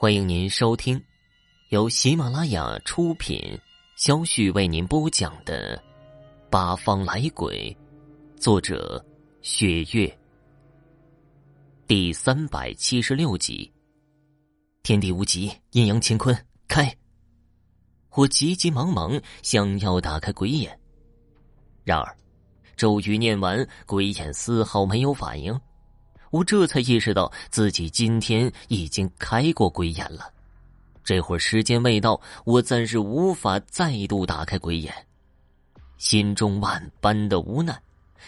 欢迎您收听由喜马拉雅出品、肖旭为您播讲的《八方来鬼》，作者：雪月。第三百七十六集。天地无极，阴阳乾坤，开！我急急忙忙想要打开鬼眼，然而咒语念完，鬼眼丝毫没有反应。我这才意识到自己今天已经开过鬼眼了，这会儿时间未到，我暂时无法再度打开鬼眼，心中万般的无奈。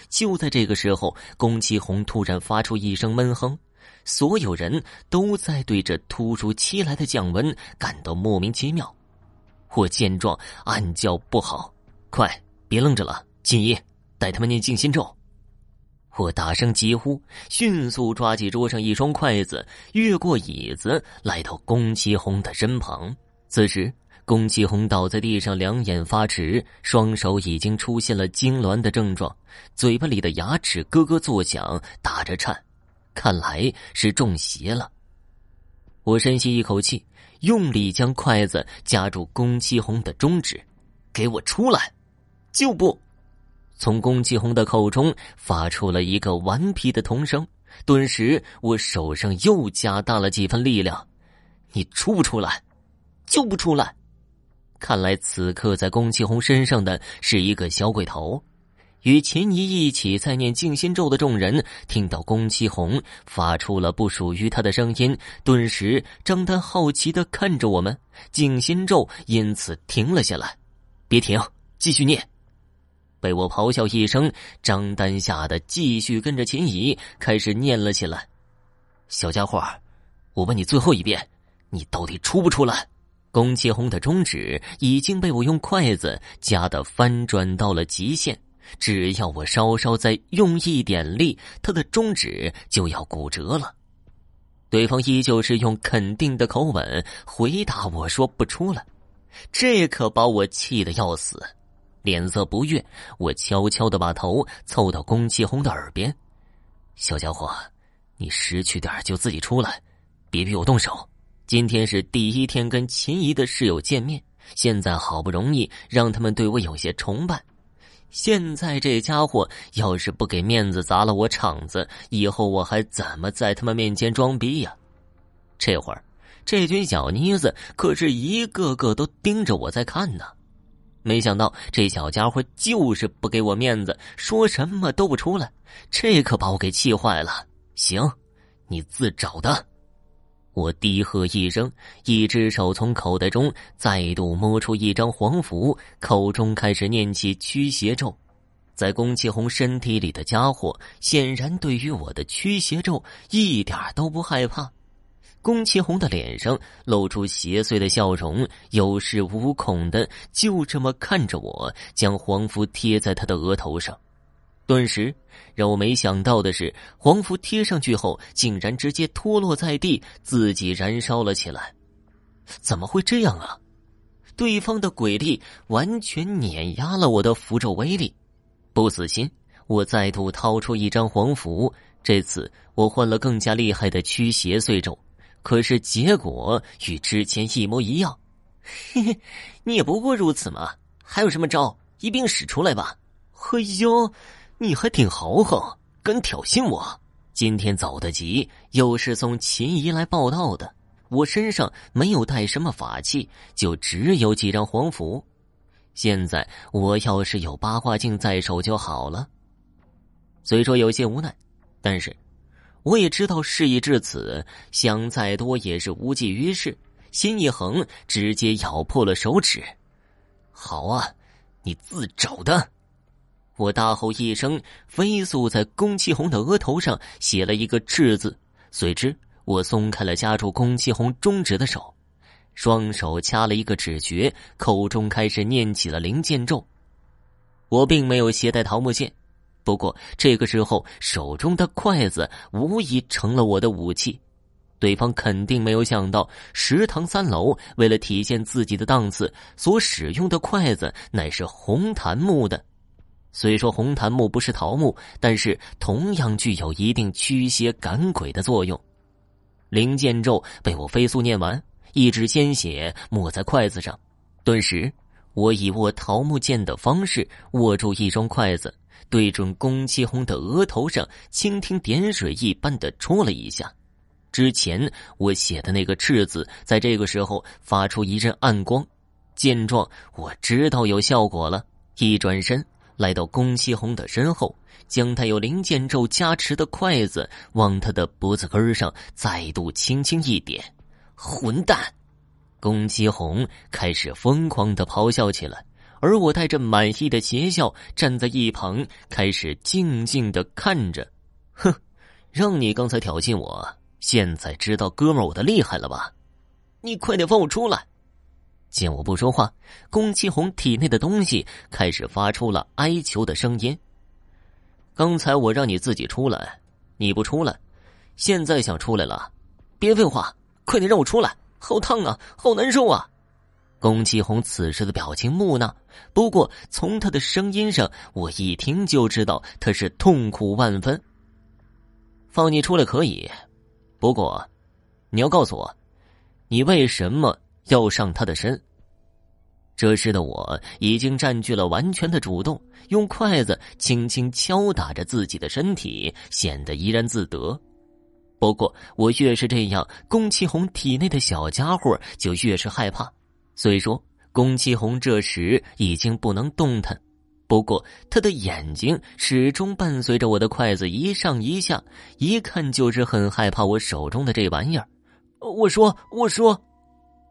就在这个时候，宫崎红突然发出一声闷哼，所有人都在对这突如其来的降温感到莫名其妙。我见状暗叫不好，快别愣着了，锦衣带他们念静心咒。我大声疾呼，迅速抓起桌上一双筷子，越过椅子，来到宫崎红的身旁。此时，宫崎红倒在地上，两眼发直，双手已经出现了痉挛的症状，嘴巴里的牙齿咯咯作响，打着颤，看来是中邪了。我深吸一口气，用力将筷子夹住宫崎红的中指，给我出来！就不。从宫崎红的口中发出了一个顽皮的童声，顿时我手上又加大了几分力量。你出不出来？就不出来！看来此刻在宫崎红身上的是一个小鬼头。与秦怡一起在念静心咒的众人听到宫崎红发出了不属于他的声音，顿时张丹好奇的看着我们。静心咒因此停了下来。别停，继续念。被我咆哮一声，张丹吓得继续跟着秦怡开始念了起来。小家伙，我问你最后一遍，你到底出不出来？宫崎红的中指已经被我用筷子夹得翻转到了极限，只要我稍稍再用一点力，他的中指就要骨折了。对方依旧是用肯定的口吻回答我说：“不出来。”这可把我气得要死。脸色不悦，我悄悄的把头凑到宫崎红的耳边：“小家伙，你识趣点就自己出来，别逼我动手。今天是第一天跟秦怡的室友见面，现在好不容易让他们对我有些崇拜，现在这家伙要是不给面子砸了我场子，以后我还怎么在他们面前装逼呀？这会儿，这群小妮子可是一个个都盯着我在看呢。”没想到这小家伙就是不给我面子，说什么都不出来，这可把我给气坏了。行，你自找的！我低喝一声，一只手从口袋中再度摸出一张黄符，口中开始念起驱邪咒。在宫崎红身体里的家伙，显然对于我的驱邪咒一点都不害怕。宫崎红的脸上露出邪祟的笑容，有恃无恐的就这么看着我，将黄符贴在他的额头上。顿时，让我没想到的是，黄符贴上去后，竟然直接脱落在地，自己燃烧了起来。怎么会这样啊？对方的鬼力完全碾压了我的符咒威力。不死心，我再度掏出一张黄符，这次我换了更加厉害的驱邪祟咒。可是结果与之前一模一样，嘿嘿，你也不过如此嘛！还有什么招，一并使出来吧！嘿呦，你还挺豪横，敢挑衅我！今天走得急，又是送秦姨来报道的，我身上没有带什么法器，就只有几张黄符。现在我要是有八卦镜在手就好了。虽说有些无奈，但是。我也知道事已至此，想再多也是无济于事。心一横，直接咬破了手指。好啊，你自找的！我大吼一声，飞速在宫崎红的额头上写了一个“赤”字。随之，我松开了夹住宫崎红中指的手，双手掐了一个指诀，口中开始念起了灵剑咒。我并没有携带桃木剑。不过这个时候，手中的筷子无疑成了我的武器。对方肯定没有想到，食堂三楼为了体现自己的档次，所使用的筷子乃是红檀木的。虽说红檀木不是桃木，但是同样具有一定驱邪赶鬼的作用。灵剑咒被我飞速念完，一指鲜血抹在筷子上，顿时，我以握桃木剑的方式握住一双筷子，对准宫崎红的额头上蜻蜓点水一般的戳了一下。之前我写的那个“赤”字，在这个时候发出一阵暗光。见状，我知道有效果了，一转身来到宫崎红的身后，将带有灵剑咒加持的筷子往他的脖子根上再度轻轻一点。混蛋！宫崎红开始疯狂的咆哮起来，而我带着满意的邪笑站在一旁，开始静静的看着。哼，让你刚才挑衅我。现在知道哥们我的厉害了吧？你快点放我出来！见我不说话，宫崎红体内的东西开始发出了哀求的声音。刚才我让你自己出来，你不出来，现在想出来了？别废话，快点让我出来！好烫啊，好难受啊！宫崎红此时的表情木讷，不过从他的声音上，我一听就知道他是痛苦万分。放你出来可以。不过，你要告诉我，你为什么要上他的身？这时的我已经占据了完全的主动，用筷子轻轻敲打着自己的身体，显得怡然自得。不过，我越是这样，宫崎红体内的小家伙就越是害怕。虽说宫崎红这时已经不能动弹。不过，他的眼睛始终伴随着我的筷子一上一下，一看就是很害怕我手中的这玩意儿。我说：“我说，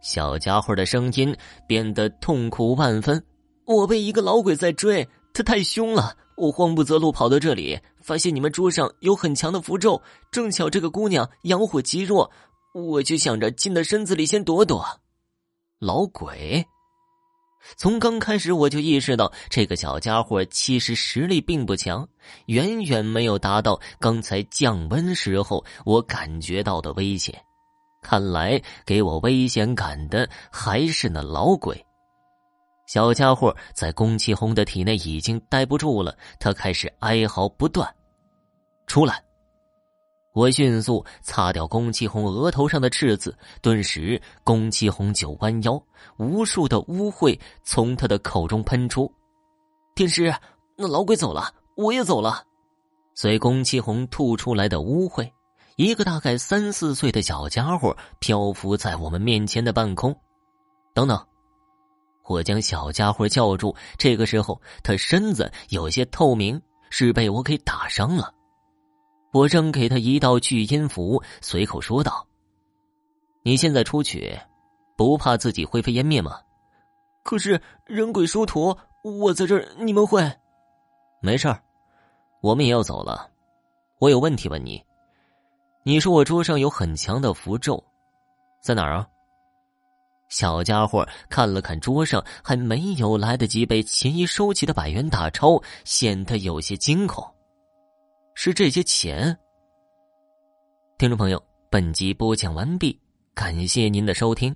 小家伙的声音变得痛苦万分。我被一个老鬼在追，他太凶了。我慌不择路跑到这里，发现你们桌上有很强的符咒，正巧这个姑娘阳火极弱，我就想着进到身子里先躲躲。老鬼。”从刚开始我就意识到，这个小家伙其实实力并不强，远远没有达到刚才降温时候我感觉到的危险。看来给我危险感的还是那老鬼。小家伙在宫崎红的体内已经待不住了，他开始哀嚎不断：“出来！”我迅速擦掉宫崎红额头上的赤字，顿时宫崎红就弯腰，无数的污秽从他的口中喷出。天师，那老鬼走了，我也走了。随宫崎红吐出来的污秽，一个大概三四岁的小家伙漂浮在我们面前的半空。等等，我将小家伙叫住。这个时候，他身子有些透明，是被我给打伤了。我扔给他一道聚阴符，随口说道：“你现在出去，不怕自己灰飞烟灭吗？”可是人鬼殊途，我在这儿，你们会？没事儿，我们也要走了。我有问题问你，你说我桌上有很强的符咒，在哪儿啊？小家伙看了看桌上还没有来得及被秦一收起的百元大钞，显得有些惊恐。是这些钱。听众朋友，本集播讲完毕，感谢您的收听。